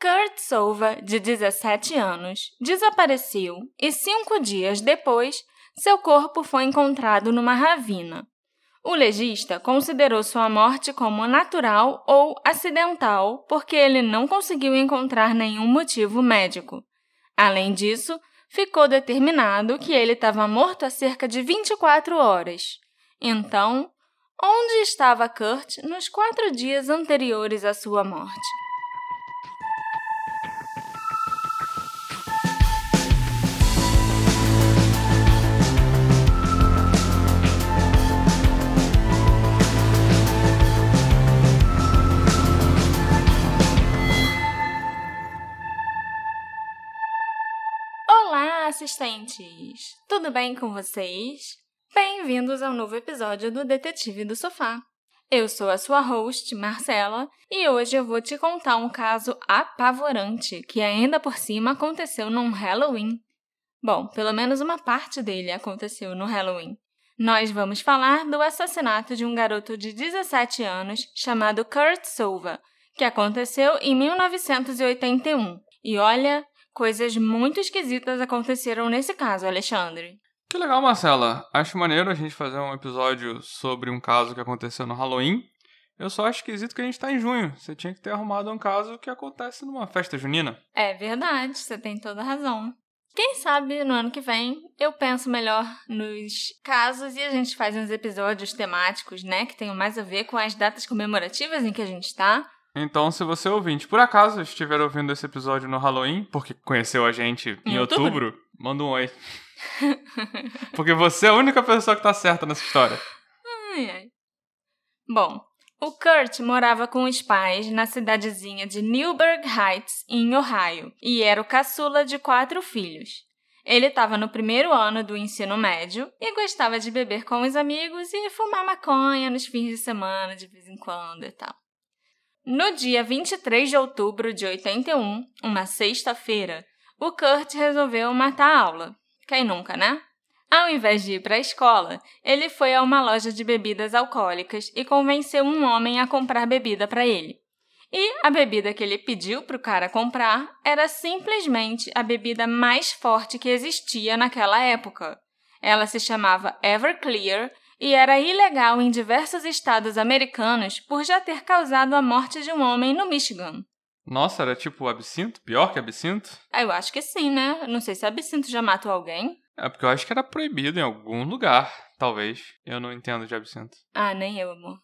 Kurt Sova, de 17 anos, desapareceu e cinco dias depois, seu corpo foi encontrado numa ravina. O legista considerou sua morte como natural ou acidental porque ele não conseguiu encontrar nenhum motivo médico. Além disso, ficou determinado que ele estava morto há cerca de 24 horas. Então, onde estava Kurt nos quatro dias anteriores à sua morte? Assistentes! Tudo bem com vocês? Bem-vindos ao novo episódio do Detetive do Sofá. Eu sou a sua host, Marcela, e hoje eu vou te contar um caso apavorante que ainda por cima aconteceu num Halloween. Bom, pelo menos uma parte dele aconteceu no Halloween. Nós vamos falar do assassinato de um garoto de 17 anos chamado Kurt Sova, que aconteceu em 1981. E olha, Coisas muito esquisitas aconteceram nesse caso, Alexandre. Que legal, Marcela. Acho maneiro a gente fazer um episódio sobre um caso que aconteceu no Halloween. Eu só acho esquisito que a gente tá em junho. Você tinha que ter arrumado um caso que acontece numa festa junina. É verdade, você tem toda a razão. Quem sabe no ano que vem eu penso melhor nos casos e a gente faz uns episódios temáticos, né? Que tenham mais a ver com as datas comemorativas em que a gente tá. Então, se você ouvinte, por acaso estiver ouvindo esse episódio no Halloween, porque conheceu a gente em, em outubro, outubro, manda um oi. porque você é a única pessoa que tá certa nessa história. Ai, ai. Bom, o Kurt morava com os pais na cidadezinha de Newburgh Heights, em Ohio, e era o caçula de quatro filhos. Ele estava no primeiro ano do ensino médio e gostava de beber com os amigos e fumar maconha nos fins de semana de vez em quando e tal. No dia 23 de outubro de 81, uma sexta-feira, o Kurt resolveu matar a aula. Quem nunca, né? Ao invés de ir para a escola, ele foi a uma loja de bebidas alcoólicas e convenceu um homem a comprar bebida para ele. E a bebida que ele pediu para o cara comprar era simplesmente a bebida mais forte que existia naquela época. Ela se chamava Everclear e era ilegal em diversos estados americanos por já ter causado a morte de um homem no Michigan. Nossa, era tipo absinto? Pior que absinto? Ah, eu acho que sim, né? Não sei se absinto já matou alguém. É porque eu acho que era proibido em algum lugar, talvez. Eu não entendo de absinto. Ah, nem eu, amor.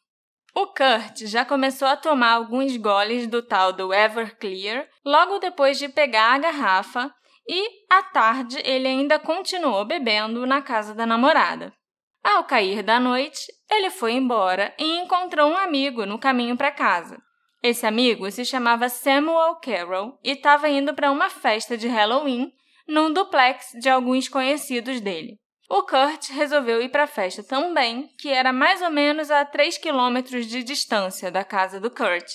O Kurt já começou a tomar alguns goles do tal do Everclear logo depois de pegar a garrafa e, à tarde, ele ainda continuou bebendo na casa da namorada. Ao cair da noite, ele foi embora e encontrou um amigo no caminho para casa. Esse amigo se chamava Samuel Carroll e estava indo para uma festa de Halloween num duplex de alguns conhecidos dele. O Kurt resolveu ir para a festa também, que era mais ou menos a 3 quilômetros de distância da casa do Kurt,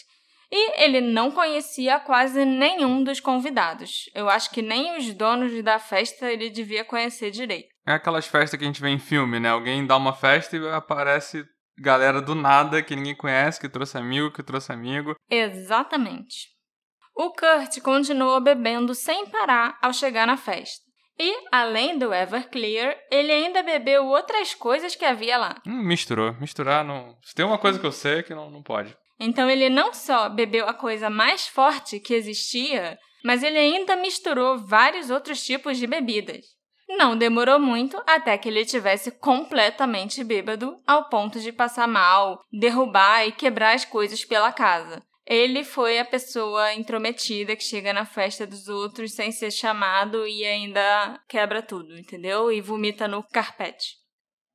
e ele não conhecia quase nenhum dos convidados. Eu acho que nem os donos da festa ele devia conhecer direito. É aquelas festas que a gente vê em filme, né? Alguém dá uma festa e aparece galera do nada que ninguém conhece, que trouxe amigo, que trouxe amigo. Exatamente. O Kurt continuou bebendo sem parar ao chegar na festa. E, além do Everclear, ele ainda bebeu outras coisas que havia lá. Hum, misturou. Misturar não. Se tem uma coisa que eu sei é que não, não pode. Então ele não só bebeu a coisa mais forte que existia, mas ele ainda misturou vários outros tipos de bebidas. Não demorou muito até que ele tivesse completamente bêbado, ao ponto de passar mal, derrubar e quebrar as coisas pela casa. Ele foi a pessoa intrometida que chega na festa dos outros sem ser chamado e ainda quebra tudo, entendeu? E vomita no carpete.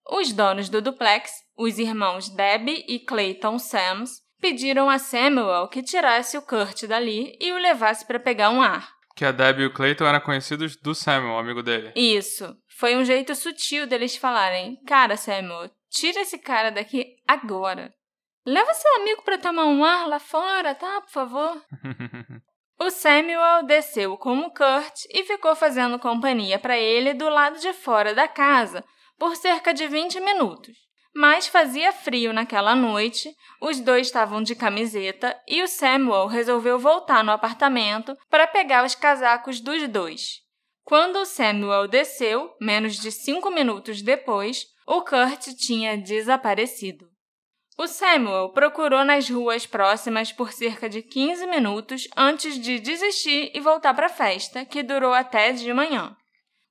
Os donos do duplex, os irmãos Debbie e Clayton Sams, pediram a Samuel que tirasse o Kurt dali e o levasse para pegar um ar. Que a Debbie e o Clayton eram conhecidos do Samuel, amigo dele. Isso. Foi um jeito sutil deles falarem: Cara, Samuel, tira esse cara daqui agora. Leva seu amigo para tomar um ar lá fora, tá? Por favor. o Samuel desceu com o Kurt e ficou fazendo companhia para ele do lado de fora da casa por cerca de 20 minutos. Mas fazia frio naquela noite, os dois estavam de camiseta e o Samuel resolveu voltar no apartamento para pegar os casacos dos dois. Quando o Samuel desceu, menos de cinco minutos depois, o Kurt tinha desaparecido. O Samuel procurou nas ruas próximas por cerca de 15 minutos antes de desistir e voltar para a festa, que durou até de manhã.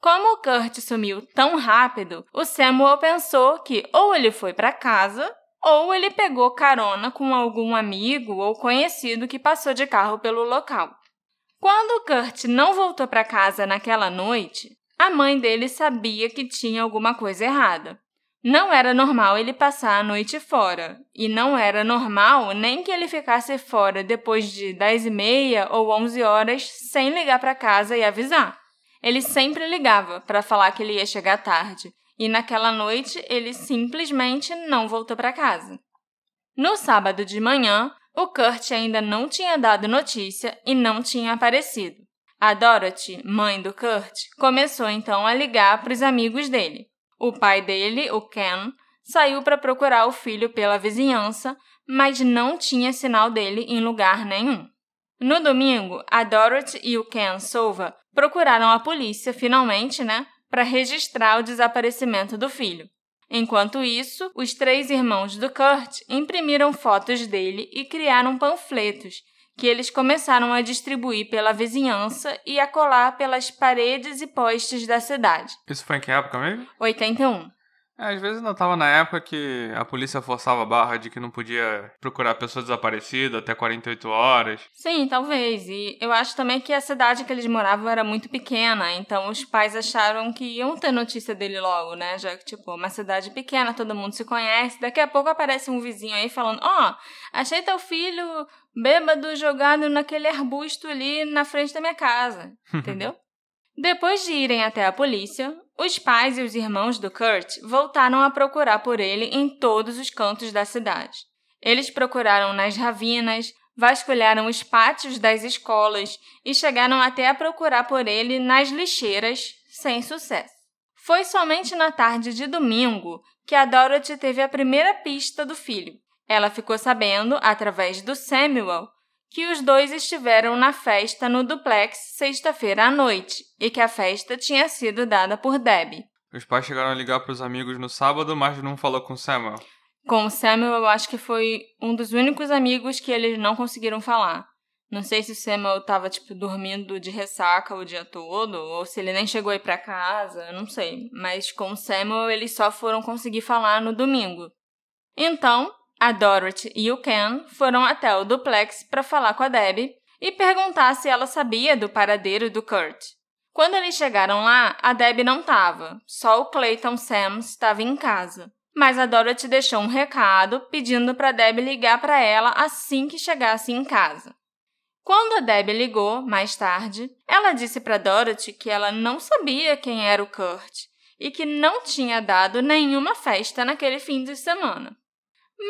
Como o Kurt sumiu tão rápido, o Samuel pensou que ou ele foi para casa ou ele pegou carona com algum amigo ou conhecido que passou de carro pelo local. Quando o Kurt não voltou para casa naquela noite, a mãe dele sabia que tinha alguma coisa errada. Não era normal ele passar a noite fora, e não era normal nem que ele ficasse fora depois de 10 e meia ou 11 horas sem ligar para casa e avisar. Ele sempre ligava para falar que ele ia chegar tarde, e naquela noite ele simplesmente não voltou para casa. No sábado de manhã, o Kurt ainda não tinha dado notícia e não tinha aparecido. A Dorothy, mãe do Kurt, começou então a ligar para os amigos dele. O pai dele, o Ken, saiu para procurar o filho pela vizinhança, mas não tinha sinal dele em lugar nenhum. No domingo, a Dorothy e o Ken Sova procuraram a polícia finalmente, né, para registrar o desaparecimento do filho. Enquanto isso, os três irmãos do Kurt imprimiram fotos dele e criaram panfletos que eles começaram a distribuir pela vizinhança e a colar pelas paredes e postes da cidade. Isso foi em que época mesmo? 81. É, às vezes não tava na época que a polícia forçava a barra de que não podia procurar pessoa desaparecida até 48 horas. Sim, talvez. E eu acho também que a cidade que eles moravam era muito pequena, então os pais acharam que iam ter notícia dele logo, né? Já que, tipo, uma cidade pequena, todo mundo se conhece. Daqui a pouco aparece um vizinho aí falando: Ó, oh, achei teu filho bêbado jogado naquele arbusto ali na frente da minha casa. Entendeu? Depois de irem até a polícia, os pais e os irmãos do Kurt voltaram a procurar por ele em todos os cantos da cidade. Eles procuraram nas ravinas, vasculharam os pátios das escolas e chegaram até a procurar por ele nas lixeiras, sem sucesso. Foi somente na tarde de domingo que a Dorothy teve a primeira pista do filho. Ela ficou sabendo, através do Samuel, que os dois estiveram na festa no duplex sexta-feira à noite e que a festa tinha sido dada por Debbie. Os pais chegaram a ligar para os amigos no sábado, mas não falou com Samuel. Com o Samuel, eu acho que foi um dos únicos amigos que eles não conseguiram falar. Não sei se o Samuel estava tipo dormindo de ressaca o dia todo ou se ele nem chegou aí para casa, não sei. Mas com o Samuel eles só foram conseguir falar no domingo. Então, a Dorothy e o Ken foram até o duplex para falar com a Debbie e perguntar se ela sabia do paradeiro do Kurt. Quando eles chegaram lá, a Debbie não estava, só o Clayton Sams estava em casa. Mas a Dorothy deixou um recado pedindo para Debbie ligar para ela assim que chegasse em casa. Quando a Debbie ligou, mais tarde, ela disse para Dorothy que ela não sabia quem era o Kurt e que não tinha dado nenhuma festa naquele fim de semana.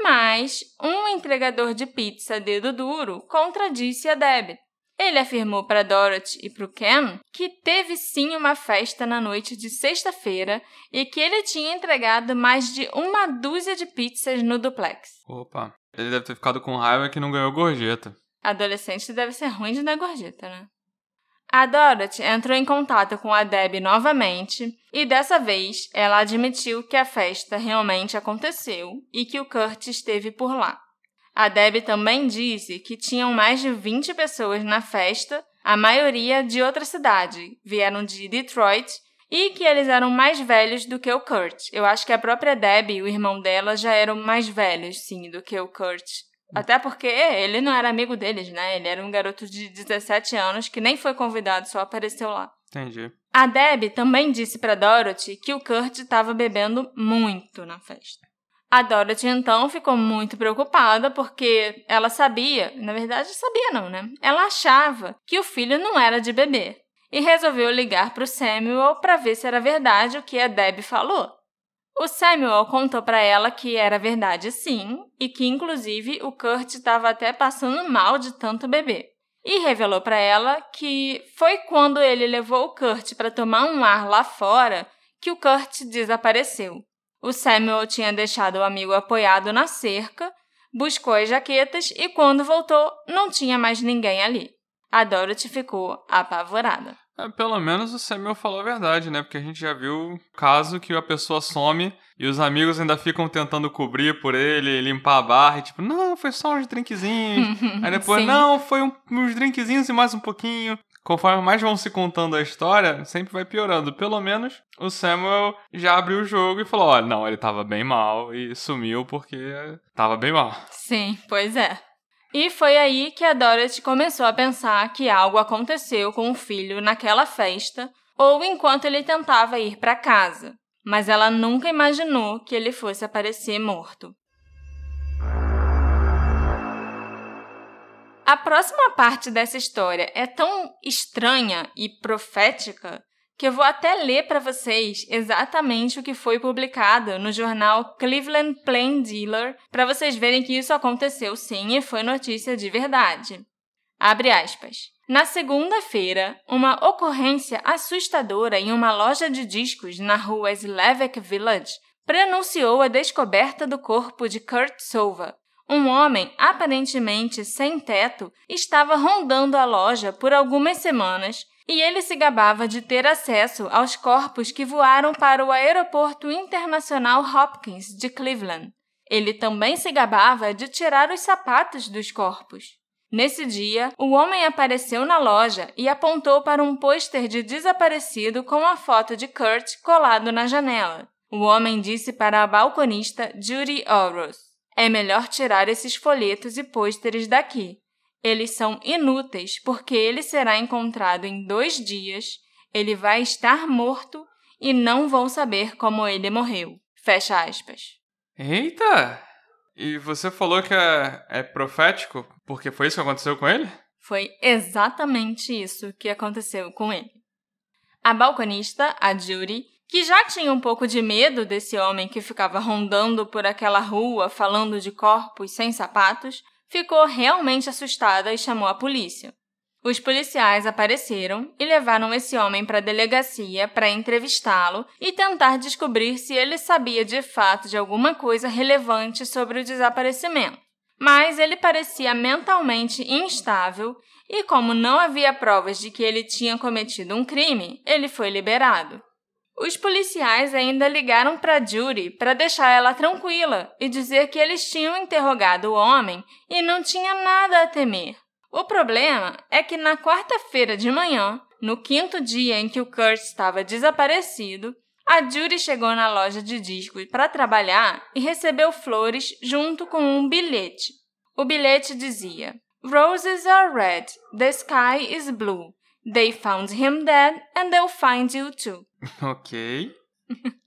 Mas um entregador de pizza dedo duro contradisse a Deb. Ele afirmou para Dorothy e para o Ken que teve sim uma festa na noite de sexta-feira e que ele tinha entregado mais de uma dúzia de pizzas no duplex. Opa, ele deve ter ficado com raiva que não ganhou gorjeta. Adolescente deve ser ruim de dar gorjeta, né? A Dorothy entrou em contato com a Deb novamente e dessa vez ela admitiu que a festa realmente aconteceu e que o Kurt esteve por lá. A Deb também disse que tinham mais de 20 pessoas na festa, a maioria de outra cidade, vieram de Detroit e que eles eram mais velhos do que o Kurt. Eu acho que a própria Deb e o irmão dela já eram mais velhos, sim, do que o Kurt. Até porque ele não era amigo deles, né? Ele era um garoto de 17 anos que nem foi convidado, só apareceu lá. Entendi. A Deb também disse para Dorothy que o Kurt estava bebendo muito na festa. A Dorothy então ficou muito preocupada porque ela sabia, na verdade sabia não, né? Ela achava que o filho não era de beber e resolveu ligar para o Samuel para ver se era verdade o que a Deb falou. O Samuel contou para ela que era verdade sim, e que inclusive o Kurt estava até passando mal de tanto beber. E revelou para ela que foi quando ele levou o Kurt para tomar um ar lá fora que o Kurt desapareceu. O Samuel tinha deixado o amigo apoiado na cerca, buscou as jaquetas e, quando voltou, não tinha mais ninguém ali. A Dorothy ficou apavorada. É, pelo menos o Samuel falou a verdade, né? Porque a gente já viu caso que a pessoa some e os amigos ainda ficam tentando cobrir por ele, limpar a barra, e tipo, não, foi só uns drinkzinhos. Aí depois, não, foi um, uns drinkzinhos e mais um pouquinho. Conforme mais vão se contando a história, sempre vai piorando. Pelo menos o Samuel já abriu o jogo e falou: olha, não, ele tava bem mal e sumiu porque tava bem mal. Sim, pois é. E foi aí que a Dorothy começou a pensar que algo aconteceu com o filho naquela festa ou enquanto ele tentava ir para casa, mas ela nunca imaginou que ele fosse aparecer morto. A próxima parte dessa história é tão estranha e profética que eu vou até ler para vocês exatamente o que foi publicado no jornal Cleveland Plain Dealer, para vocês verem que isso aconteceu sim e foi notícia de verdade. Abre aspas. Na segunda-feira, uma ocorrência assustadora em uma loja de discos na rua Slavik Village prenunciou a descoberta do corpo de Kurt Sova. Um homem, aparentemente sem teto, estava rondando a loja por algumas semanas e ele se gabava de ter acesso aos corpos que voaram para o Aeroporto Internacional Hopkins de Cleveland. Ele também se gabava de tirar os sapatos dos corpos. Nesse dia, o homem apareceu na loja e apontou para um pôster de desaparecido com a foto de Kurt colado na janela. O homem disse para a balconista Judy Oros: É melhor tirar esses folhetos e pôsteres daqui. Eles são inúteis, porque ele será encontrado em dois dias, ele vai estar morto e não vão saber como ele morreu. Fecha aspas. Eita! E você falou que é, é profético porque foi isso que aconteceu com ele? Foi exatamente isso que aconteceu com ele. A balconista, a Judy, que já tinha um pouco de medo desse homem que ficava rondando por aquela rua falando de corpos sem sapatos, ficou realmente assustada e chamou a polícia. Os policiais apareceram e levaram esse homem para a delegacia para entrevistá-lo e tentar descobrir se ele sabia de fato de alguma coisa relevante sobre o desaparecimento. Mas ele parecia mentalmente instável e, como não havia provas de que ele tinha cometido um crime, ele foi liberado. Os policiais ainda ligaram para Judy para deixar ela tranquila e dizer que eles tinham interrogado o homem e não tinha nada a temer. O problema é que na quarta-feira de manhã, no quinto dia em que o Kurt estava desaparecido, a Judy chegou na loja de discos para trabalhar e recebeu flores junto com um bilhete. O bilhete dizia: Roses are red, the sky is blue. They found him dead and they'll find you too. Ok.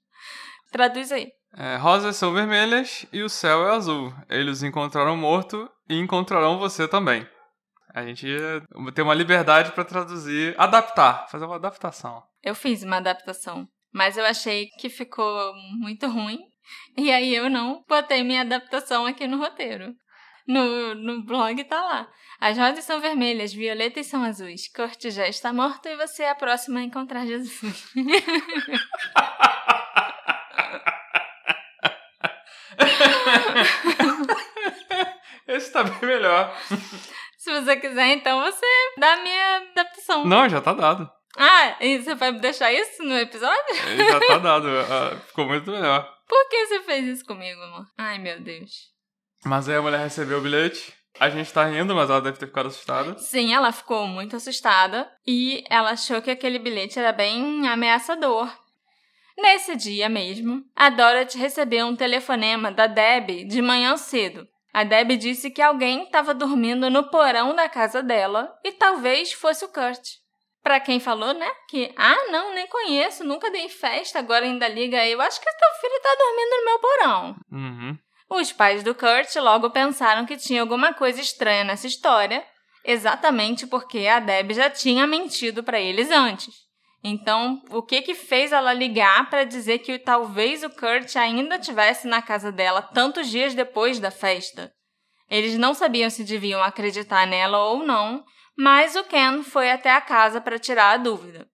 Traduz aí. É, rosas são vermelhas e o céu é azul. Eles encontraram morto e encontrarão você também. A gente tem uma liberdade para traduzir, adaptar, fazer uma adaptação. Eu fiz uma adaptação, mas eu achei que ficou muito ruim. E aí eu não botei minha adaptação aqui no roteiro. No, no blog tá lá. As rosas são vermelhas, violetas são azuis. Corte já está morto e você é a próxima a encontrar Jesus. Esse tá bem melhor. Se você quiser, então você dá a minha adaptação. Não, já tá dado. Ah, e você vai deixar isso no episódio? Já tá dado. Ah, ficou muito melhor. Por que você fez isso comigo, amor? Ai, meu Deus. Mas aí a mulher recebeu o bilhete. A gente tá rindo, mas ela deve ter ficado assustada. Sim, ela ficou muito assustada e ela achou que aquele bilhete era bem ameaçador. Nesse dia mesmo, a Dorothy recebeu um telefonema da Deb de manhã cedo. A Deb disse que alguém estava dormindo no porão da casa dela e talvez fosse o Kurt. Para quem falou, né? Que, ah, não, nem conheço, nunca dei festa, agora ainda liga eu. Acho que teu filho tá dormindo no meu porão. Uhum. Os pais do Kurt logo pensaram que tinha alguma coisa estranha nessa história, exatamente porque a Deb já tinha mentido para eles antes. Então, o que que fez ela ligar para dizer que talvez o Kurt ainda tivesse na casa dela tantos dias depois da festa? Eles não sabiam se deviam acreditar nela ou não, mas o Ken foi até a casa para tirar a dúvida.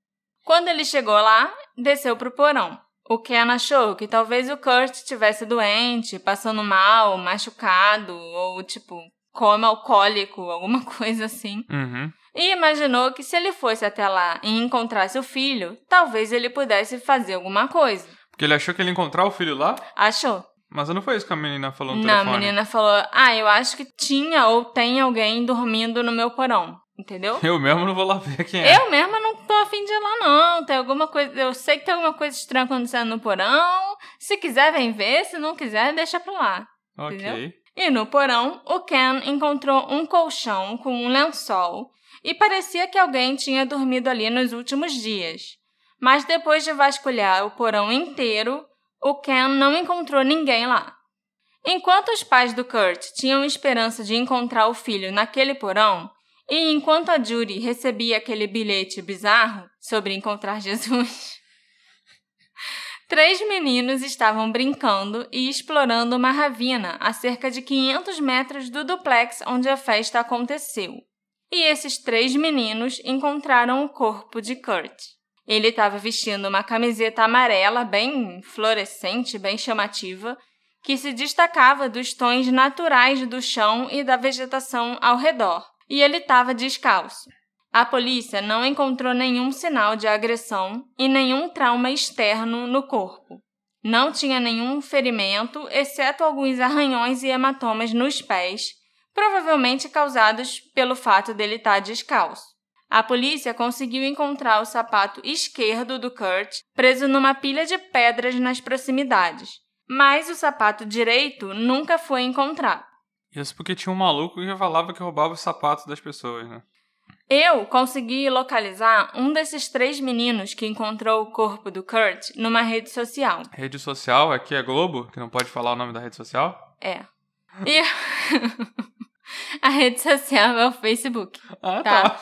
Quando ele chegou lá, desceu para o porão. O Ken achou que talvez o Kurt estivesse doente, passando mal, machucado, ou tipo, coma alcoólico, alguma coisa assim. Uhum. E imaginou que se ele fosse até lá e encontrasse o filho, talvez ele pudesse fazer alguma coisa. Porque ele achou que ele ia encontrar o filho lá? Achou. Mas não foi isso que a menina falou no Não, a telefone. menina falou: Ah, eu acho que tinha ou tem alguém dormindo no meu porão. Entendeu? Eu mesmo não vou lá ver quem é. Eu mesma não tô afim de ir lá, não. Tem alguma coisa. Eu sei que tem alguma coisa estranha acontecendo no porão. Se quiser, vem ver. Se não quiser, deixa pra lá. Ok. entendeu? E no porão, o Ken encontrou um colchão com um lençol e parecia que alguém tinha dormido ali nos últimos dias. Mas depois de vasculhar o porão inteiro, o Ken não encontrou ninguém lá. Enquanto os pais do Kurt tinham esperança de encontrar o filho naquele porão, e enquanto a Judy recebia aquele bilhete bizarro sobre encontrar Jesus, três meninos estavam brincando e explorando uma ravina a cerca de 500 metros do duplex onde a festa aconteceu. E esses três meninos encontraram o corpo de Kurt. Ele estava vestindo uma camiseta amarela bem fluorescente, bem chamativa, que se destacava dos tons naturais do chão e da vegetação ao redor, e ele estava descalço. A polícia não encontrou nenhum sinal de agressão e nenhum trauma externo no corpo. Não tinha nenhum ferimento, exceto alguns arranhões e hematomas nos pés, provavelmente causados pelo fato dele estar descalço. A polícia conseguiu encontrar o sapato esquerdo do Kurt preso numa pilha de pedras nas proximidades, mas o sapato direito nunca foi encontrado. Isso porque tinha um maluco que falava que roubava os sapatos das pessoas, né? Eu consegui localizar um desses três meninos que encontrou o corpo do Kurt numa rede social. Rede social, aqui é Globo, que não pode falar o nome da rede social. É. E a rede social é o Facebook. Ah, Tá. tá.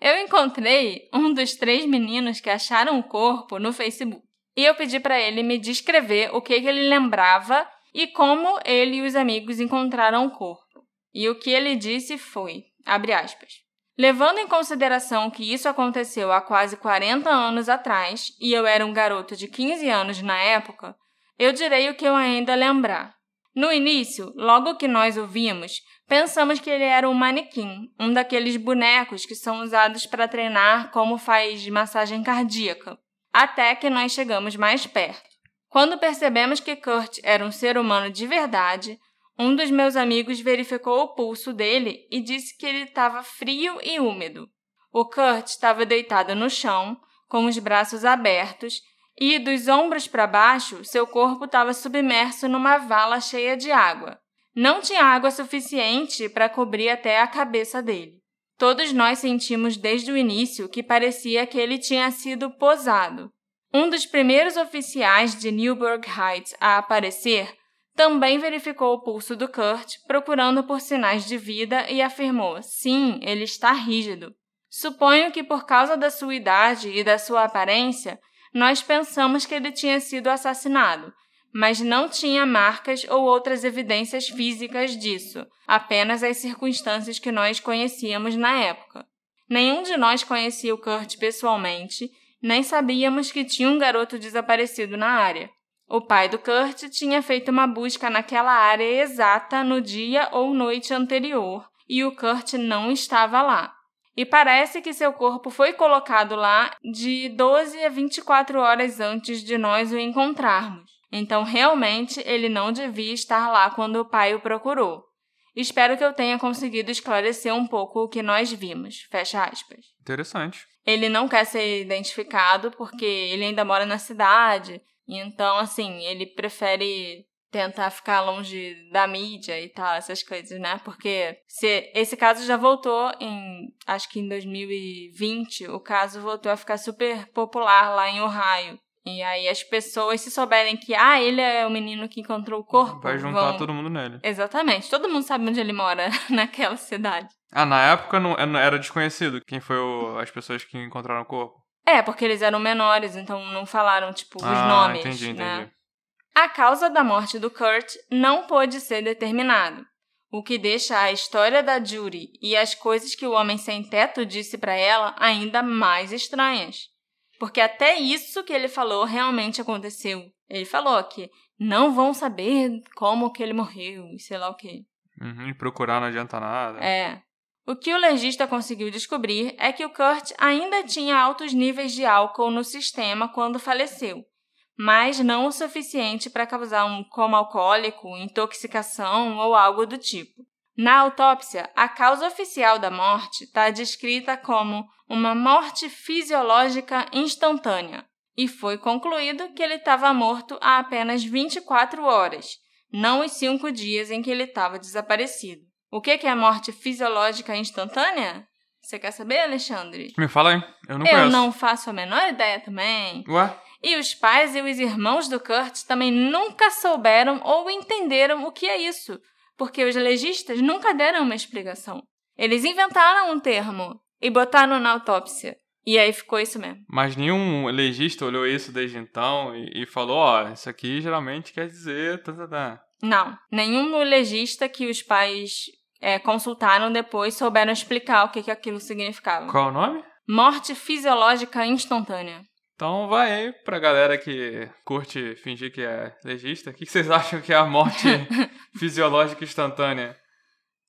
Eu encontrei um dos três meninos que acharam o corpo no Facebook. E eu pedi para ele me descrever o que, que ele lembrava e como ele e os amigos encontraram o corpo. E o que ele disse foi, abre aspas, levando em consideração que isso aconteceu há quase 40 anos atrás e eu era um garoto de 15 anos na época, eu direi o que eu ainda lembrar. No início, logo que nós o vimos, pensamos que ele era um manequim, um daqueles bonecos que são usados para treinar como faz massagem cardíaca, até que nós chegamos mais perto. Quando percebemos que Kurt era um ser humano de verdade, um dos meus amigos verificou o pulso dele e disse que ele estava frio e úmido. O Kurt estava deitado no chão, com os braços abertos, e dos ombros para baixo, seu corpo estava submerso numa vala cheia de água. Não tinha água suficiente para cobrir até a cabeça dele. Todos nós sentimos desde o início que parecia que ele tinha sido posado. Um dos primeiros oficiais de Newburgh Heights a aparecer também verificou o pulso do Kurt, procurando por sinais de vida e afirmou: sim, ele está rígido. Suponho que por causa da sua idade e da sua aparência, nós pensamos que ele tinha sido assassinado, mas não tinha marcas ou outras evidências físicas disso, apenas as circunstâncias que nós conhecíamos na época. Nenhum de nós conhecia o Kurt pessoalmente, nem sabíamos que tinha um garoto desaparecido na área. O pai do Kurt tinha feito uma busca naquela área exata no dia ou noite anterior, e o Kurt não estava lá. E parece que seu corpo foi colocado lá de 12 a 24 horas antes de nós o encontrarmos. Então, realmente, ele não devia estar lá quando o pai o procurou. Espero que eu tenha conseguido esclarecer um pouco o que nós vimos. Fecha aspas. Interessante. Ele não quer ser identificado porque ele ainda mora na cidade. Então, assim, ele prefere tentar ficar longe da mídia e tal, essas coisas, né? Porque se esse caso já voltou em, acho que em 2020, o caso voltou a ficar super popular lá em Ohio. E aí as pessoas, se souberem que, ah, ele é o menino que encontrou o corpo, Vai juntar vão... todo mundo nele. Exatamente. Todo mundo sabe onde ele mora naquela cidade. Ah, na época não, não- era desconhecido quem foi o- as pessoas que encontraram o corpo. É, porque eles eram menores, então não falaram, tipo, os ah, nomes, entendi, né? entendi. A causa da morte do Kurt não pôde ser determinado, o que deixa a história da Judy e as coisas que o homem sem teto disse para ela ainda mais estranhas. Porque até isso que ele falou realmente aconteceu. Ele falou que não vão saber como que ele morreu e sei lá o quê. Uhum, e procurar não adianta nada. É. O que o legista conseguiu descobrir é que o Kurt ainda tinha altos níveis de álcool no sistema quando faleceu, mas não o suficiente para causar um coma alcoólico, intoxicação ou algo do tipo. Na autópsia, a causa oficial da morte está descrita como uma morte fisiológica instantânea, e foi concluído que ele estava morto há apenas 24 horas, não os cinco dias em que ele estava desaparecido. O que é morte fisiológica instantânea? Você quer saber, Alexandre? Me fala aí, eu não eu. Eu não faço a menor ideia também. Ué? E os pais e os irmãos do Kurt também nunca souberam ou entenderam o que é isso, porque os legistas nunca deram uma explicação. Eles inventaram um termo e botaram na autópsia. E aí ficou isso mesmo. Mas nenhum legista olhou isso desde então e, e falou: ó, oh, isso aqui geralmente quer dizer. Tá, tá, tá. Não, nenhum legista que os pais é, consultaram depois souberam explicar o que, que aquilo significava. Qual o nome? Morte fisiológica instantânea. Então vai aí pra galera que curte fingir que é legista. O que vocês acham que é a morte fisiológica instantânea?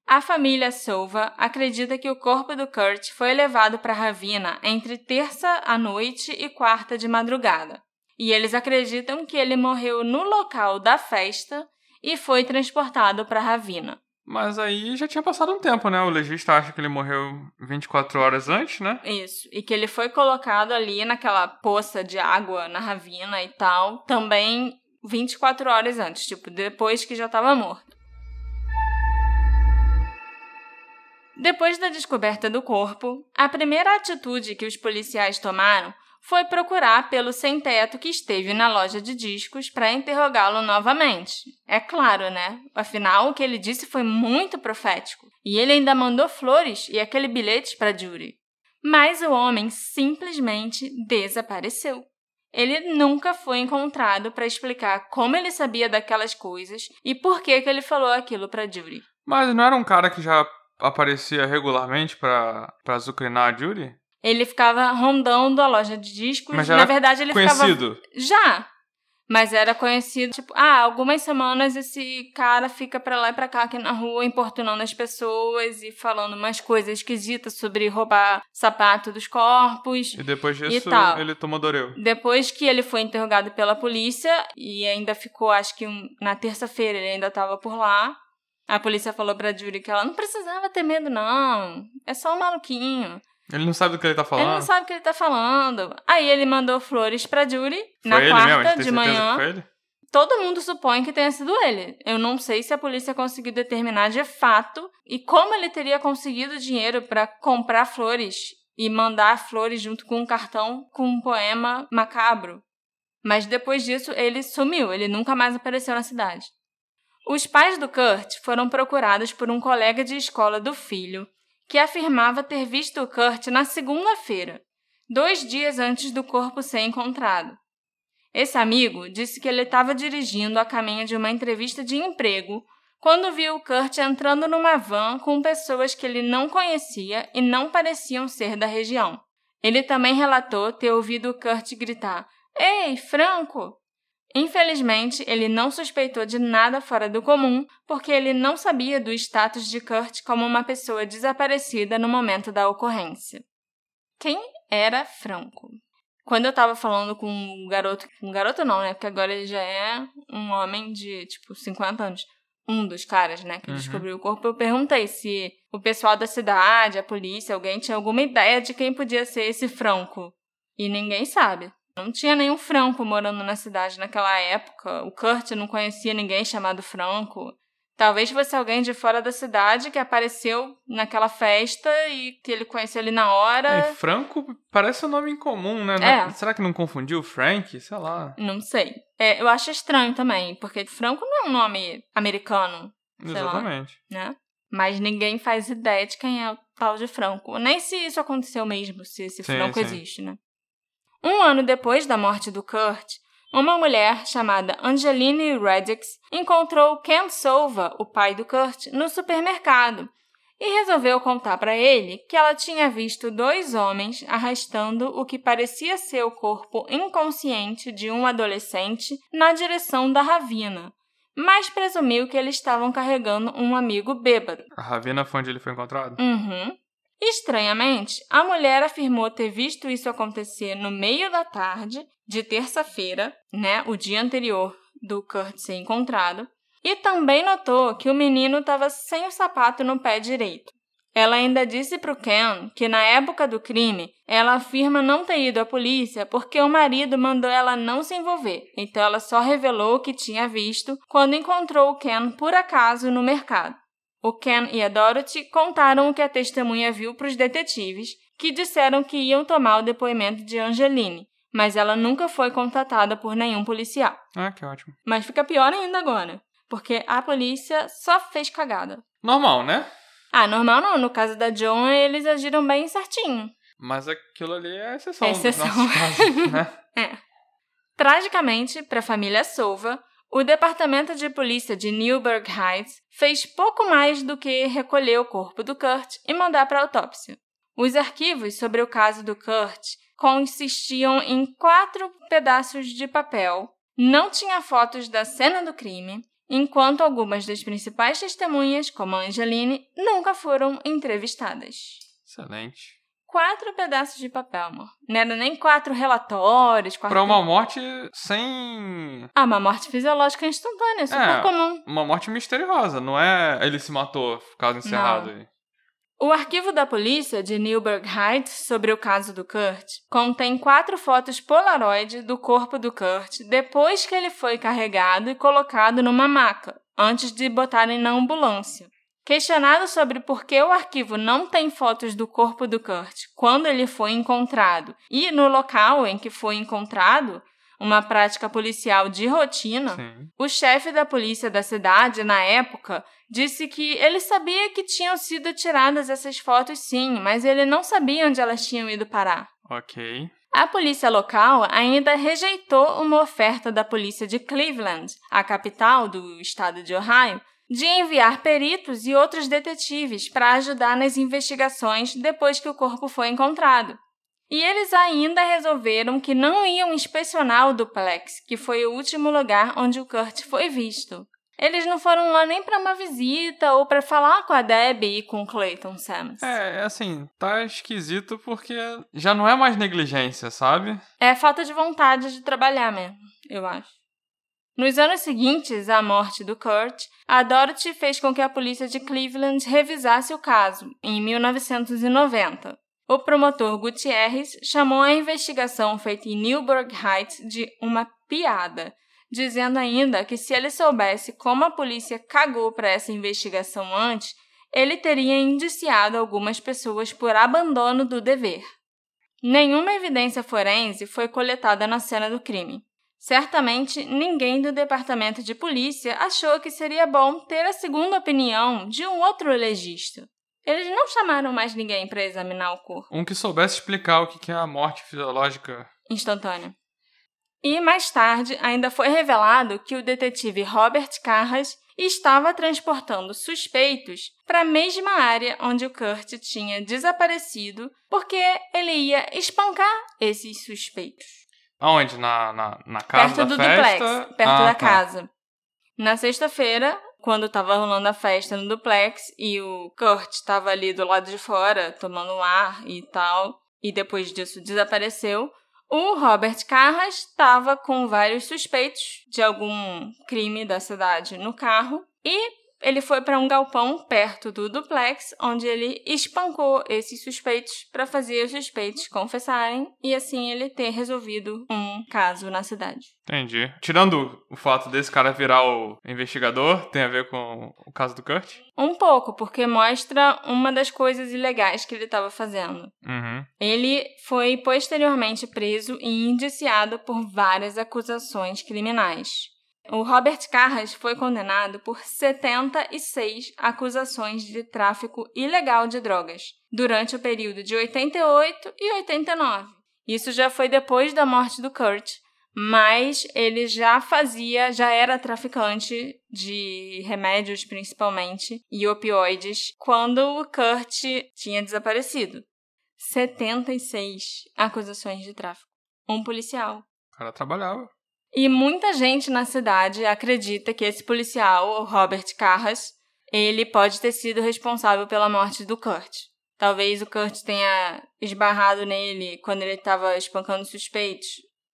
A família Silva acredita que o corpo do Kurt foi levado para Ravina entre terça à noite e quarta de madrugada. E eles acreditam que ele morreu no local da festa e foi transportado para Ravina. Mas aí já tinha passado um tempo, né? O legista acha que ele morreu 24 horas antes, né? Isso. E que ele foi colocado ali naquela poça de água na Ravina e tal, também 24 horas antes, tipo, depois que já estava morto. Depois da descoberta do corpo, a primeira atitude que os policiais tomaram foi procurar pelo sem-teto que esteve na loja de discos para interrogá-lo novamente. É claro, né? Afinal, o que ele disse foi muito profético. E ele ainda mandou flores e aquele bilhete para Judy. Mas o homem simplesmente desapareceu. Ele nunca foi encontrado para explicar como ele sabia daquelas coisas e por que, que ele falou aquilo para Judy. Mas não era um cara que já aparecia regularmente para azucrinar a Judy? Ele ficava rondando a loja de discos. Mas já Na verdade, ele conhecido. ficava. Já! Mas era conhecido, tipo, ah, algumas semanas esse cara fica pra lá e pra cá aqui na rua, importunando as pessoas e falando umas coisas esquisitas sobre roubar sapato dos corpos. E depois disso, e ele tomou Doreu. Depois que ele foi interrogado pela polícia e ainda ficou, acho que um, na terça-feira ele ainda tava por lá. A polícia falou pra Judy que ela não precisava ter medo, não. É só um maluquinho. Ele não sabe do que ele tá falando. Ele não sabe o que ele tá falando. Aí ele mandou flores pra Judy foi na ele quarta mesmo? de manhã. foi ele? Todo mundo supõe que tenha sido ele. Eu não sei se a polícia conseguiu determinar de fato e como ele teria conseguido dinheiro para comprar flores e mandar flores junto com um cartão com um poema macabro. Mas depois disso ele sumiu, ele nunca mais apareceu na cidade. Os pais do Kurt foram procurados por um colega de escola do filho, que afirmava ter visto o Kurt na segunda-feira, dois dias antes do corpo ser encontrado. Esse amigo disse que ele estava dirigindo a caminho de uma entrevista de emprego quando viu o Kurt entrando numa van com pessoas que ele não conhecia e não pareciam ser da região. Ele também relatou ter ouvido o Kurt gritar: Ei, Franco! Infelizmente, ele não suspeitou de nada fora do comum, porque ele não sabia do status de Kurt como uma pessoa desaparecida no momento da ocorrência. Quem era Franco? Quando eu tava falando com um garoto, um garoto não, né? Porque agora ele já é um homem de, tipo, 50 anos. Um dos caras, né, que Uhum. descobriu o corpo, eu perguntei se o pessoal da cidade, a polícia, alguém tinha alguma ideia de quem podia ser esse Franco. E ninguém sabe. Não tinha nenhum Franco morando na cidade naquela época. O Kurt não conhecia ninguém chamado Franco. Talvez fosse alguém de fora da cidade que apareceu naquela festa e que ele conheceu ali na hora. É, Franco parece um nome incomum, né? É. Será que não confundiu Frank? Sei lá. Não sei. É, eu acho estranho também, porque Franco não é um nome americano, Sei lá. Exatamente. né? Mas ninguém faz ideia de quem é o tal de Franco. Nem se isso aconteceu mesmo, se esse Sim, Franco sim. existe, né? Um ano depois da morte do Kurt, uma mulher chamada Angeline Reddix encontrou Ken Sova, o pai do Kurt, no supermercado e resolveu contar para ele que ela tinha visto dois homens arrastando o que parecia ser o corpo inconsciente de um adolescente na direção da ravina, mas presumiu que eles estavam carregando um amigo bêbado. A ravina foi onde ele foi encontrado? Uhum. Estranhamente, a mulher afirmou ter visto isso acontecer no meio da tarde de terça-feira, né, o dia anterior do Kurt ser encontrado, e também notou que o menino estava sem o sapato no pé direito. Ela ainda disse para o Ken que na época do crime ela afirma não ter ido à polícia porque o marido mandou ela não se envolver, então ela só revelou o que tinha visto quando encontrou o Ken por acaso no mercado. O Ken e a Dorothy contaram o que a testemunha viu para os detetives, que disseram que iam tomar o depoimento de Angeline, mas ela nunca foi contatada por nenhum policial. Ah, que ótimo. Mas fica pior ainda agora, porque a polícia só fez cagada. Normal, né? Ah, normal não. No caso da John, eles agiram bem certinho. Mas aquilo ali é exceção. É exceção. Caso, né? É. Tragicamente, para a família Souva, o Departamento de Polícia de Newburgh Heights fez pouco mais do que recolher o corpo do Kurt e mandar para autópsia. Os arquivos sobre o caso do Kurt consistiam em quatro pedaços de papel, não tinha fotos da cena do crime, enquanto algumas das principais testemunhas, como a Angeline, nunca foram entrevistadas. Excelente. Quatro pedaços de papel, amor. Não era nem quatro relatórios. Quatro... Pra uma morte sem. Ah, uma morte fisiológica instantânea, super É. comum. Uma morte misteriosa, não é ele se matou, caso encerrado aí. O arquivo da polícia de Newburgh Heights sobre o caso do Kurt contém quatro fotos Polaroid do corpo do Kurt depois que ele foi carregado e colocado numa maca, antes de botarem na ambulância. Questionado sobre por que o arquivo não tem fotos do corpo do Kurt quando ele foi encontrado e no local em que foi encontrado, uma prática policial de rotina, Sim. o chefe da polícia da cidade, na época, disse que ele sabia que tinham sido tiradas essas fotos sim, mas ele não sabia onde elas tinham ido parar. Ok. A polícia local ainda rejeitou uma oferta da polícia de Cleveland, a capital do estado de Ohio, de enviar peritos e outros detetives para ajudar nas investigações depois que o corpo foi encontrado. E eles ainda resolveram que não iam inspecionar o duplex, que foi o último lugar onde o Kurt foi visto. Eles não foram lá nem para uma visita ou para falar com a Debbie e com o Clayton Sams. É, assim, tá esquisito porque já não é mais negligência, sabe? É falta de vontade de trabalhar mesmo, eu acho. Nos anos seguintes à morte do Kurt, a Dorothy fez com que a polícia de Cleveland revisasse o caso, em 1990. O promotor Gutierrez chamou a investigação feita em Newburgh Heights de uma piada, dizendo ainda que se ele soubesse como a polícia cagou para essa investigação antes, ele teria indiciado algumas pessoas por abandono do dever. Nenhuma evidência forense foi coletada na cena do crime. Certamente, ninguém do departamento de polícia achou que seria bom ter a segunda opinião de um outro legista. Eles não chamaram mais ninguém para examinar o corpo Um que soubesse explicar o que é a morte fisiológica. instantânea. E mais tarde, ainda foi revelado que o detetive Robert Carras estava transportando suspeitos para a mesma área onde o Kurt tinha desaparecido, porque ele ia espancar esses suspeitos. Aonde? Na, na, na casa perto da do festa? duplex, perto Ah, da tá. casa. Na sexta-feira, quando estava rolando a festa no duplex e o Kurt estava ali do lado de fora, tomando um ar e tal, e depois disso desapareceu, o Robert Carras estava com vários suspeitos de algum crime da cidade no carro e ele foi para um galpão perto do duplex, onde ele espancou esses suspeitos para fazer os suspeitos confessarem e assim ele ter resolvido um caso na cidade. Entendi. Tirando o fato desse cara virar o investigador, tem a ver com o caso do Kurt? Um pouco, porque mostra uma das coisas ilegais que ele estava fazendo. Uhum. Ele foi posteriormente preso e indiciado por várias acusações criminais. O Robert Carras foi condenado por 76 acusações de tráfico ilegal de drogas durante o período de 88 e 89. Isso já foi depois da morte do Kurt, mas ele já fazia, já era traficante de remédios principalmente e opioides quando o Kurt tinha desaparecido. 76 acusações de tráfico. Um policial. O cara trabalhava. E muita gente na cidade acredita que esse policial, o Robert Carras, ele pode ter sido responsável pela morte do Kurt. Talvez o Kurt tenha esbarrado nele quando ele estava espancando suspeitos.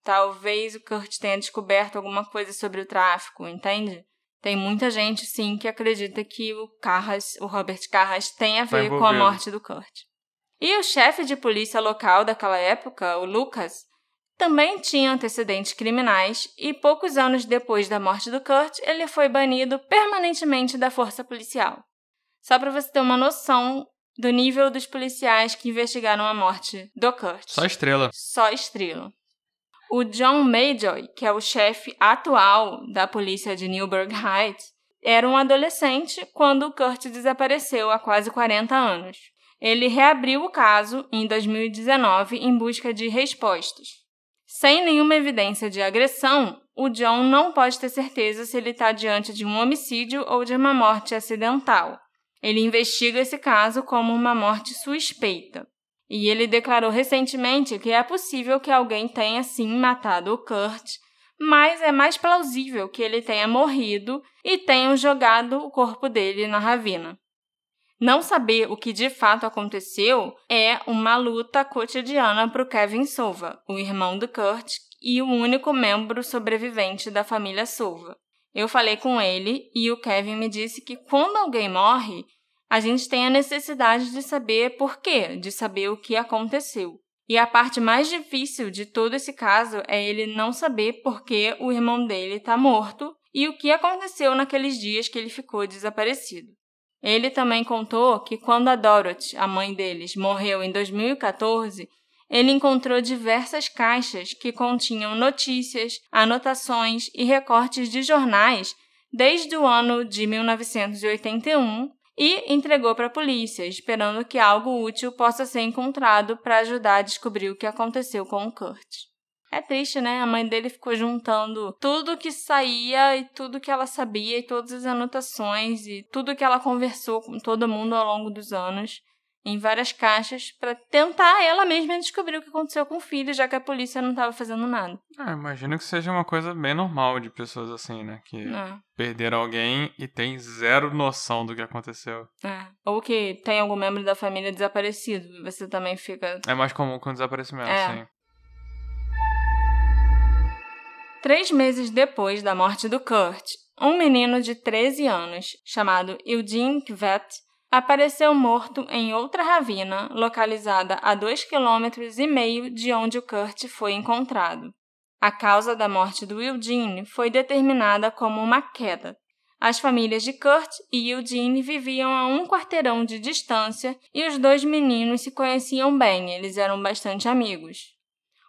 Talvez o Kurt tenha descoberto alguma coisa sobre o tráfico, entende? Tem muita gente, sim, que acredita que o Carras, o Robert Carras, tem a ver com a morte do Kurt. E o chefe de polícia local daquela época, o Lucas, também tinha antecedentes criminais e poucos anos depois da morte do Kurt, ele foi banido permanentemente da força policial. Só para você ter uma noção do nível dos policiais que investigaram a morte do Kurt. Só estrela. Só estrela. O John Mayjoy, que é o chefe atual da polícia de Newburgh Heights, era um adolescente quando o Kurt desapareceu há quase 40 anos. Ele reabriu o caso em 2019 em busca de respostas. Sem nenhuma evidência de agressão, o John não pode ter certeza se ele está diante de um homicídio ou de uma morte acidental. Ele investiga esse caso como uma morte suspeita. E ele declarou recentemente que é possível que alguém tenha sim matado o Kurt, mas é mais plausível que ele tenha morrido e tenham jogado o corpo dele na ravina. Não saber o que de fato aconteceu é uma luta cotidiana para o Kevin Silva, o irmão do Kurt e o único membro sobrevivente da família Silva. Eu falei com ele e o Kevin me disse que quando alguém morre, a gente tem a necessidade de saber por quê, de saber o que aconteceu. E a parte mais difícil de todo esse caso é ele não saber por que o irmão dele está morto e o que aconteceu naqueles dias que ele ficou desaparecido. Ele também contou que quando a Dorothy, a mãe deles, morreu em 2014, ele encontrou diversas caixas que continham notícias, anotações e recortes de jornais desde o ano de 1981 e entregou para a polícia, esperando que algo útil possa ser encontrado para ajudar a descobrir o que aconteceu com o Kurt. É triste, né? A mãe dele ficou juntando tudo que saía e tudo que ela sabia e todas as anotações e tudo que ela conversou com todo mundo ao longo dos anos em várias caixas para tentar ela mesma descobrir o que aconteceu com o filho, já que a polícia não estava fazendo nada. Ah, imagino que seja uma coisa bem normal de pessoas assim, né? Que é. perderam alguém e tem zero noção do que aconteceu. É. Ou que tem algum membro da família desaparecido. Você também fica. É mais comum com desaparecimento, é. sim. Três meses depois da morte do Kurt, um menino de 13 anos, chamado Eugene Kvet, apareceu morto em outra ravina, localizada a dois quilômetros e meio de onde o Kurt foi encontrado. A causa da morte do Eugene foi determinada como uma queda. As famílias de Kurt e Eugene viviam a um quarteirão de distância e os dois meninos se conheciam bem, eles eram bastante amigos.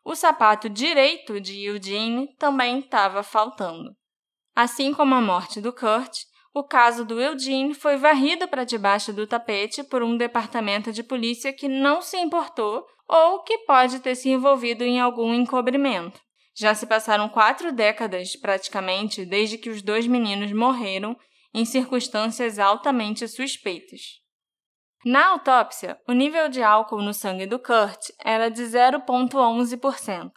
O sapato direito de Eugene também estava faltando. Assim como a morte do Kurt, o caso do Eugene foi varrido para debaixo do tapete por um departamento de polícia que não se importou ou que pode ter se envolvido em algum encobrimento. Já se passaram quatro décadas, praticamente, desde que os dois meninos morreram em circunstâncias altamente suspeitas. Na autópsia, o nível de álcool no sangue do Kurt era de 0,11%,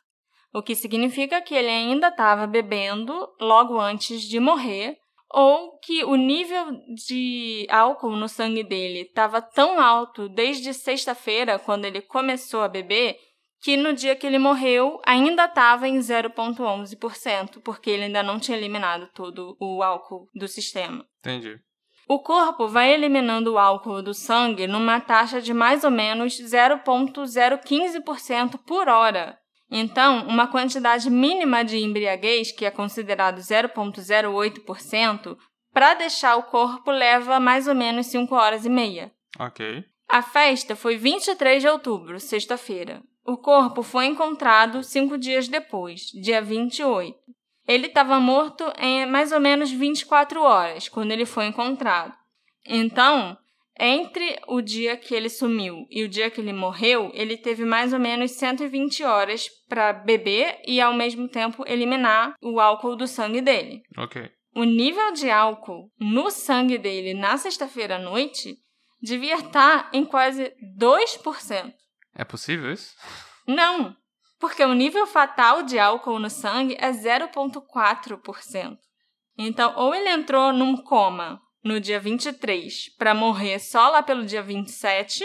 o que significa que ele ainda estava bebendo logo antes de morrer ou que o nível de álcool no sangue dele estava tão alto desde sexta-feira, quando ele começou a beber, que no dia que ele morreu ainda estava em 0,11%, porque ele ainda não tinha eliminado todo o álcool do sistema. Entendi. O corpo vai eliminando o álcool do sangue numa taxa de mais ou menos 0,015% por hora, então, uma quantidade mínima de embriaguez, que é considerado 0,08%, para deixar o corpo leva mais ou menos 5 horas e meia. Ok. A festa foi 23 de outubro, sexta-feira. O corpo foi encontrado cinco dias depois, dia 28. Ele estava morto em mais ou menos 24 horas quando ele foi encontrado. Então, entre o dia que ele sumiu e o dia que ele morreu, ele teve mais ou menos 120 horas para beber e ao mesmo tempo eliminar o álcool do sangue dele. Ok. O nível de álcool no sangue dele na sexta-feira à noite devia estar em quase 2%. É possível isso? Não, porque o nível fatal de álcool no sangue é 0,4%. Então, ou ele entrou num coma no dia 23 para morrer só lá pelo dia 27,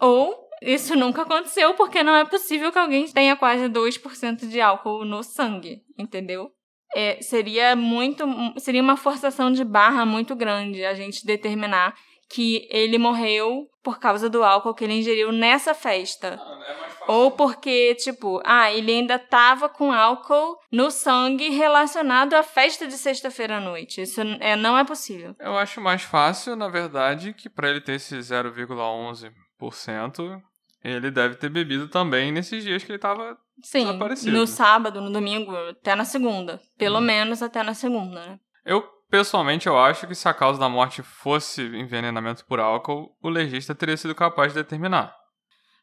ou isso nunca aconteceu porque não é possível que alguém tenha quase 2% de álcool no sangue, entendeu? É, seria muito seria uma forçação de barra muito grande a gente determinar que ele morreu por causa do álcool que ele ingeriu nessa festa. é Ou porque, tipo, ah, ele ainda tava com álcool no sangue relacionado à festa de sexta-feira à noite. Isso é, não é possível. Eu acho mais fácil, na verdade, que para ele ter esse 0,11%, ele deve ter bebido também nesses dias que ele tava Sim, desaparecido. no sábado, no domingo, até na segunda. Pelo menos até na segunda, né? Eu, pessoalmente, eu acho que se a causa da morte fosse envenenamento por álcool, o legista teria sido capaz de determinar.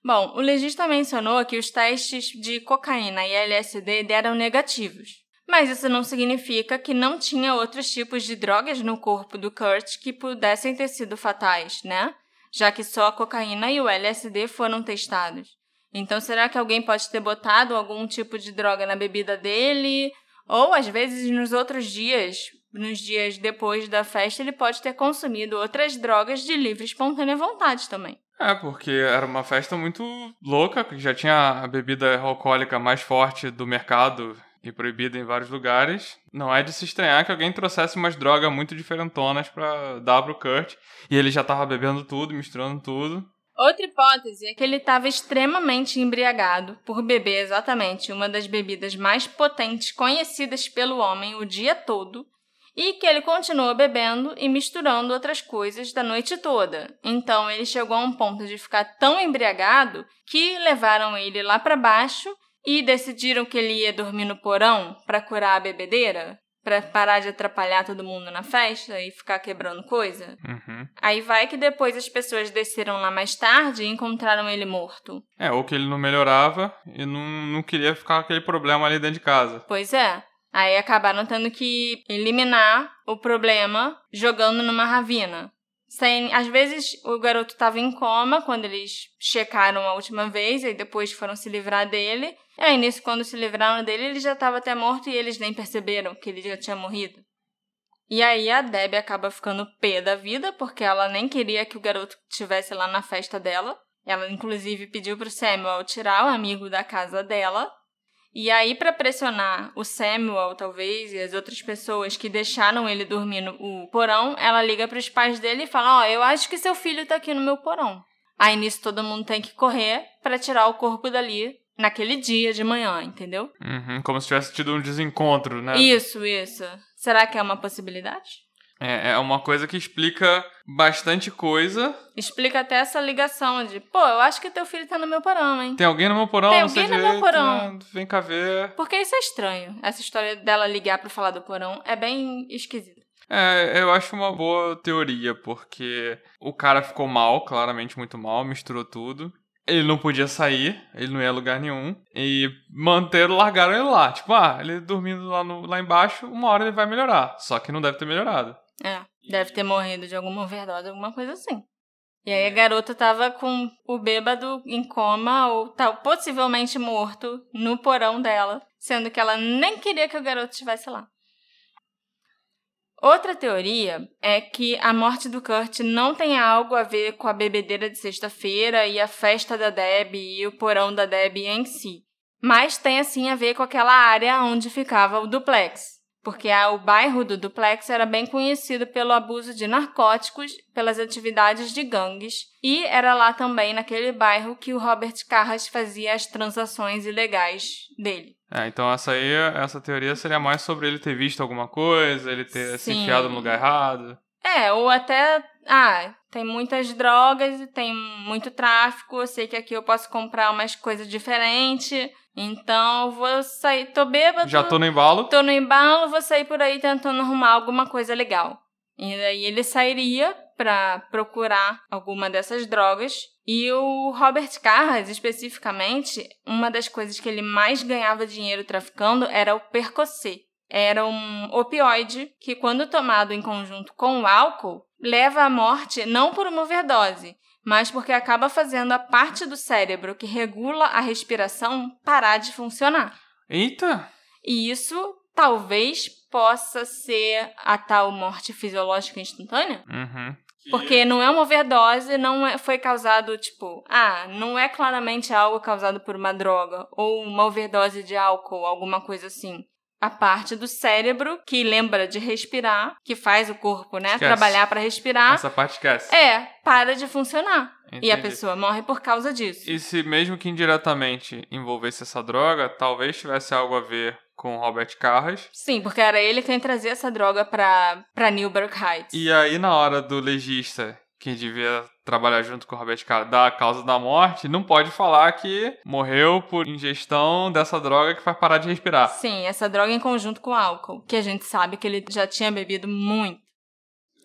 Bom, o legista mencionou que os testes de cocaína e LSD deram negativos. Mas isso não significa que não tinha outros tipos de drogas no corpo do Kurt que pudessem ter sido fatais, né? Já que só a cocaína e o LSD foram testados. Então, será que alguém pode ter botado algum tipo de droga na bebida dele? Ou, às vezes, nos outros dias, nos dias depois da festa, ele pode ter consumido outras drogas de livre e espontânea vontade também. É, porque era uma festa muito louca, que já tinha a bebida alcoólica mais forte do mercado e proibida em vários lugares. Não é de se estranhar que alguém trouxesse umas drogas muito diferentonas pra dar pro Kurt. E ele já tava bebendo tudo, misturando tudo. Outra hipótese é que ele estava extremamente embriagado por beber exatamente uma das bebidas mais potentes conhecidas pelo homem o dia todo e que ele continuou bebendo e misturando outras coisas da noite toda. Então ele chegou a um ponto de ficar tão embriagado que levaram ele lá para baixo e decidiram que ele ia dormir no porão para curar a bebedeira, para parar de atrapalhar todo mundo na festa e ficar quebrando coisa. Uhum. Aí vai que depois as pessoas desceram lá mais tarde e encontraram ele morto. É, ou que ele não melhorava e não, não queria ficar com aquele problema ali dentro de casa. Pois é. Aí acabaram tendo que eliminar o problema jogando numa ravina. Sem, às vezes o garoto estava em coma quando eles checaram a última vez e depois foram se livrar dele. E aí nisso, quando se livraram dele, ele já estava até morto e eles nem perceberam que ele já tinha morrido. E aí a Debbie acaba ficando pé da vida porque ela nem queria que o garoto estivesse lá na festa dela. Ela inclusive pediu pro Samuel tirar o amigo da casa dela e aí, para pressionar o Samuel, talvez, e as outras pessoas que deixaram ele dormir no o porão, ela liga para os pais dele e fala: Ó, oh, eu acho que seu filho tá aqui no meu porão. Aí nisso todo mundo tem que correr para tirar o corpo dali naquele dia de manhã, entendeu? Uhum, como se tivesse tido um desencontro, né? Isso, isso. Será que é uma possibilidade? É, é uma coisa que explica bastante coisa. Explica até essa ligação de, pô, eu acho que teu filho tá no meu porão, hein? Tem alguém no meu porão, Tem alguém no meu direito, porão. né? Vem cá ver. Porque isso é estranho. Essa história dela ligar pra falar do porão é bem esquisita. É, eu acho uma boa teoria, porque o cara ficou mal, claramente muito mal, misturou tudo. Ele não podia sair, ele não ia a lugar nenhum. E manteram, largaram ele lá. Tipo, ah, ele dormindo lá, no, lá embaixo, uma hora ele vai melhorar. Só que não deve ter melhorado. É, deve ter morrido de alguma overdose, alguma coisa assim. E aí a garota tava com o bêbado em coma ou tal, possivelmente morto no porão dela, sendo que ela nem queria que o garoto estivesse lá. Outra teoria é que a morte do Kurt não tem algo a ver com a bebedeira de sexta-feira e a festa da Debbie e o porão da Debbie em si, mas tem assim a ver com aquela área onde ficava o duplex porque a, o bairro do Duplex era bem conhecido pelo abuso de narcóticos, pelas atividades de gangues, e era lá também, naquele bairro, que o Robert Carras fazia as transações ilegais dele. É, então essa aí, essa teoria seria mais sobre ele ter visto alguma coisa, ele ter se Sim. enfiado no lugar errado. É, ou até, ah, tem muitas drogas e tem muito tráfico, eu sei que aqui eu posso comprar umas coisas diferentes, então vou sair, tô bêbado, Já tô no embalo. tô no embalo, vou sair por aí tentando arrumar alguma coisa legal. E aí ele sairia para procurar alguma dessas drogas. E o Robert Carras, especificamente, uma das coisas que ele mais ganhava dinheiro traficando era o Percocet. Era um opioide que, quando tomado em conjunto com o álcool, leva à morte não por uma overdose, mas porque acaba fazendo a parte do cérebro que regula a respiração parar de funcionar. Eita! E isso talvez possa ser a tal morte fisiológica instantânea? Uhum. Porque não é uma overdose, não é, foi causado, tipo, ah, não é claramente algo causado por uma droga, ou uma overdose de álcool, alguma coisa assim. A parte do cérebro que lembra de respirar, que faz o corpo, né, Esquece. trabalhar para respirar, Essa parte esquece. é, para de funcionar. E a Entendi. pessoa morre por causa disso. E se mesmo que indiretamente envolvesse essa droga, talvez tivesse algo a ver com Robert Carras. Sim, porque era ele quem trazia essa droga pra, pra Newburgh Heights. E aí, na hora do legista, que devia trabalhar junto com o Robert Carras, dar a causa da morte, não pode falar que morreu por ingestão dessa droga que faz parar de respirar. Sim, essa droga em conjunto com o álcool, que a gente sabe que ele já tinha bebido muito.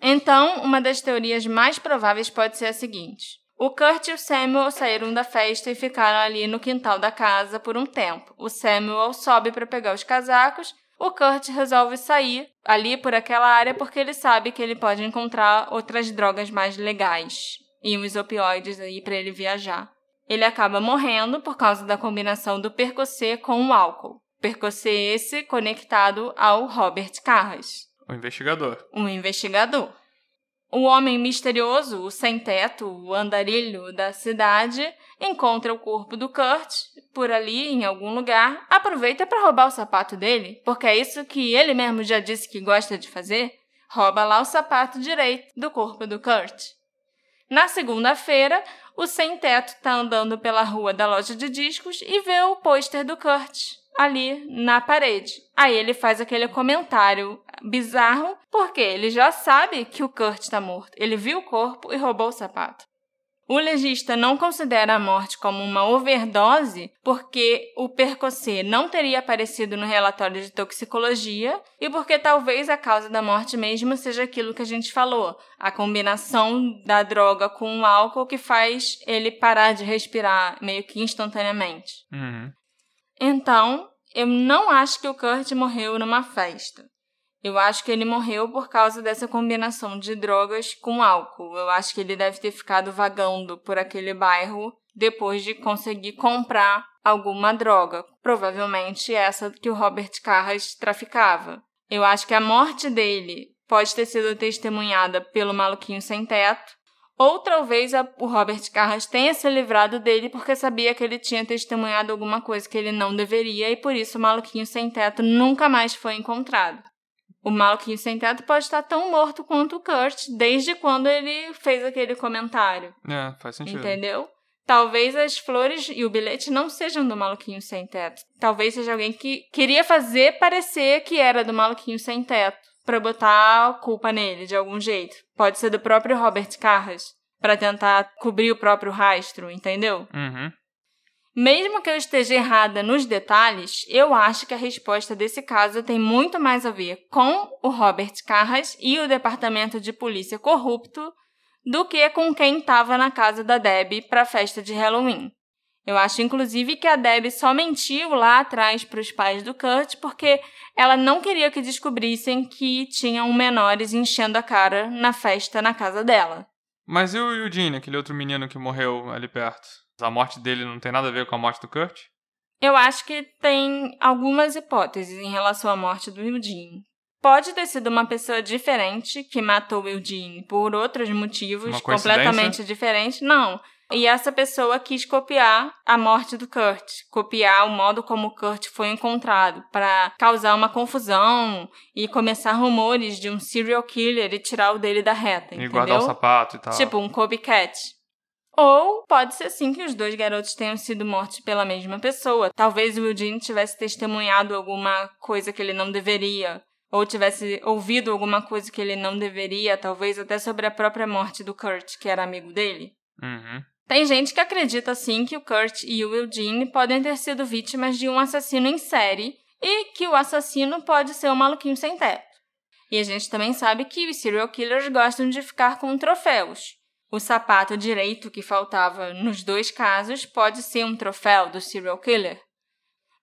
Então, uma das teorias mais prováveis pode ser a seguinte: o Kurt e o Samuel saíram da festa e ficaram ali no quintal da casa por um tempo. O Samuel sobe para pegar os casacos. O Kurt resolve sair ali por aquela área porque ele sabe que ele pode encontrar outras drogas mais legais e uns opioides aí para ele viajar. Ele acaba morrendo por causa da combinação do Percocet com o álcool. Percocet esse conectado ao Robert Carras O investigador. um investigador. O homem misterioso, o sem-teto, o andarilho da cidade, encontra o corpo do Kurt por ali em algum lugar, aproveita para roubar o sapato dele, porque é isso que ele mesmo já disse que gosta de fazer. Rouba lá o sapato direito do corpo do Kurt. Na segunda-feira, o sem-teto está andando pela rua da loja de discos e vê o pôster do Kurt ali na parede. Aí ele faz aquele comentário bizarro, porque ele já sabe que o Kurt está morto. Ele viu o corpo e roubou o sapato. O legista não considera a morte como uma overdose porque o Percocet não teria aparecido no relatório de toxicologia e porque talvez a causa da morte mesmo seja aquilo que a gente falou, a combinação da droga com o álcool que faz ele parar de respirar meio que instantaneamente. Uhum. Então, eu não acho que o Kurt morreu numa festa. Eu acho que ele morreu por causa dessa combinação de drogas com álcool. Eu acho que ele deve ter ficado vagando por aquele bairro depois de conseguir comprar alguma droga, provavelmente essa que o Robert Carras traficava. Eu acho que a morte dele pode ter sido testemunhada pelo maluquinho sem teto, ou talvez a- o Robert Carras tenha se livrado dele porque sabia que ele tinha testemunhado alguma coisa que ele não deveria e por isso o maluquinho sem teto nunca mais foi encontrado. O maluquinho sem teto pode estar tão morto quanto o Kurt desde quando ele fez aquele comentário, É, faz sentido. entendeu? Talvez as flores e o bilhete não sejam do maluquinho sem teto. Talvez seja alguém que queria fazer parecer que era do maluquinho sem teto para botar a culpa nele de algum jeito. Pode ser do próprio Robert Carras para tentar cobrir o próprio rastro, entendeu? Uhum. Mesmo que eu esteja errada nos detalhes, eu acho que a resposta desse caso tem muito mais a ver com o Robert Carras e o departamento de polícia corrupto do que com quem estava na casa da Debbie para a festa de Halloween. Eu acho, inclusive, que a Debbie só mentiu lá atrás para os pais do Kurt porque ela não queria que descobrissem que tinham menores enchendo a cara na festa na casa dela. Mas e o Eugene, aquele outro menino que morreu ali perto? A morte dele não tem nada a ver com a morte do Kurt? Eu acho que tem algumas hipóteses em relação à morte do Eugene. Pode ter sido uma pessoa diferente que matou o Eugene por outros motivos completamente diferentes. Não. E essa pessoa quis copiar a morte do Kurt, copiar o modo como o Kurt foi encontrado, para causar uma confusão e começar rumores de um serial killer e tirar o dele da reta, E entendeu? guardar o sapato e tal. Tipo um copycat. Ou pode ser sim que os dois garotos tenham sido mortos pela mesma pessoa. Talvez o Eugene tivesse testemunhado alguma coisa que ele não deveria. Ou tivesse ouvido alguma coisa que ele não deveria, talvez até sobre a própria morte do Kurt, que era amigo dele. Uhum. Tem gente que acredita sim que o Kurt e o Eugene podem ter sido vítimas de um assassino em série e que o assassino pode ser um maluquinho sem teto. E a gente também sabe que os serial killers gostam de ficar com troféus. O sapato direito que faltava nos dois casos pode ser um troféu do serial killer.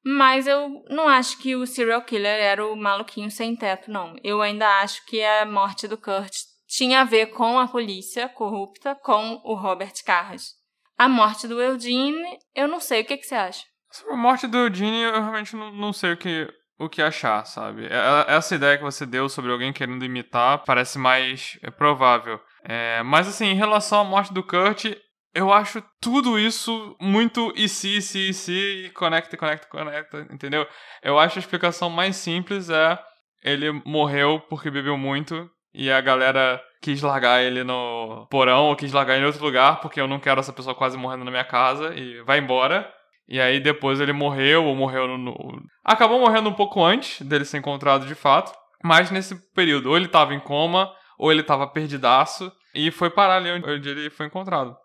Mas eu não acho que o serial killer era o maluquinho sem teto, não. Eu ainda acho que a morte do Kurt tinha a ver com a polícia corrupta, com o Robert Carras. A morte do Eugene, eu não sei. O que, que você acha? A morte do Eugene, eu realmente não, não sei o que, o que achar, sabe? É, é, essa ideia que você deu sobre alguém querendo imitar parece mais provável. É, mas assim, em relação à morte do Kurt, eu acho tudo isso muito e se, e se, e se, e conecta, conecta, conecta, entendeu? Eu acho a explicação mais simples é ele morreu porque bebeu muito e a galera quis largar ele no porão ou quis largar ele em outro lugar porque eu não quero essa pessoa quase morrendo na minha casa e vai embora. E aí depois ele morreu ou morreu no, no... Acabou morrendo um pouco antes dele ser encontrado de fato, mas nesse período ou ele tava em coma ou ele tava perdidaço e foi parar ali onde ele foi encontrado.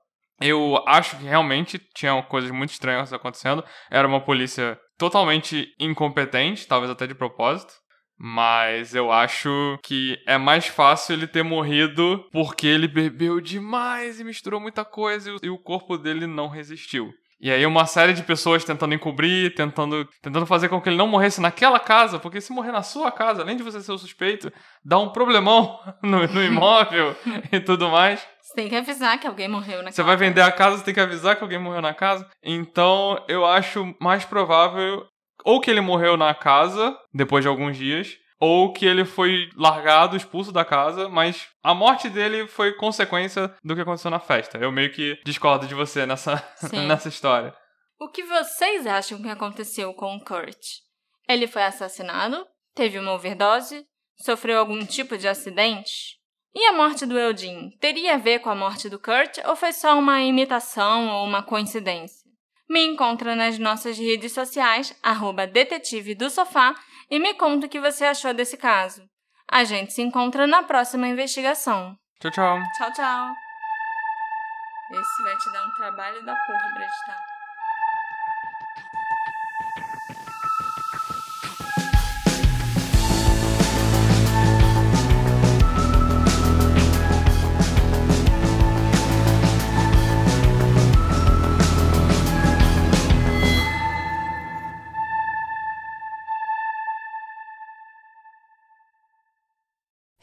Eu acho que realmente tinham coisas muito estranhas acontecendo. Era uma polícia totalmente incompetente, talvez até de propósito. Mas eu acho que é mais fácil ele ter morrido porque ele bebeu demais e misturou muita coisa e o corpo dele não resistiu. E aí uma série de pessoas tentando encobrir, tentando, tentando fazer com que ele não morresse naquela casa, porque se morrer na sua casa, além de você ser o suspeito, dá um problemão no, no imóvel e tudo mais. Você tem que avisar que alguém morreu na Você vai vender a casa, você tem que avisar que alguém morreu na casa. Então, eu acho mais provável ou que ele morreu na casa depois de alguns dias, ou que ele foi largado, expulso da casa, mas a morte dele foi consequência do que aconteceu na festa. Eu meio que discordo de você nessa, nessa história. O que vocês acham que aconteceu com o Kurt? Ele foi assassinado? Teve uma overdose? Sofreu algum tipo de acidente? E a morte do Eldin teria a ver com a morte do Kurt ou foi só uma imitação ou uma coincidência? Me encontra nas nossas redes sociais, arroba detetive do sofá, e me conta o que você achou desse caso. A gente se encontra na próxima investigação. Tchau, tchau. Tchau, tchau. Esse vai te dar um trabalho da porra pra editar.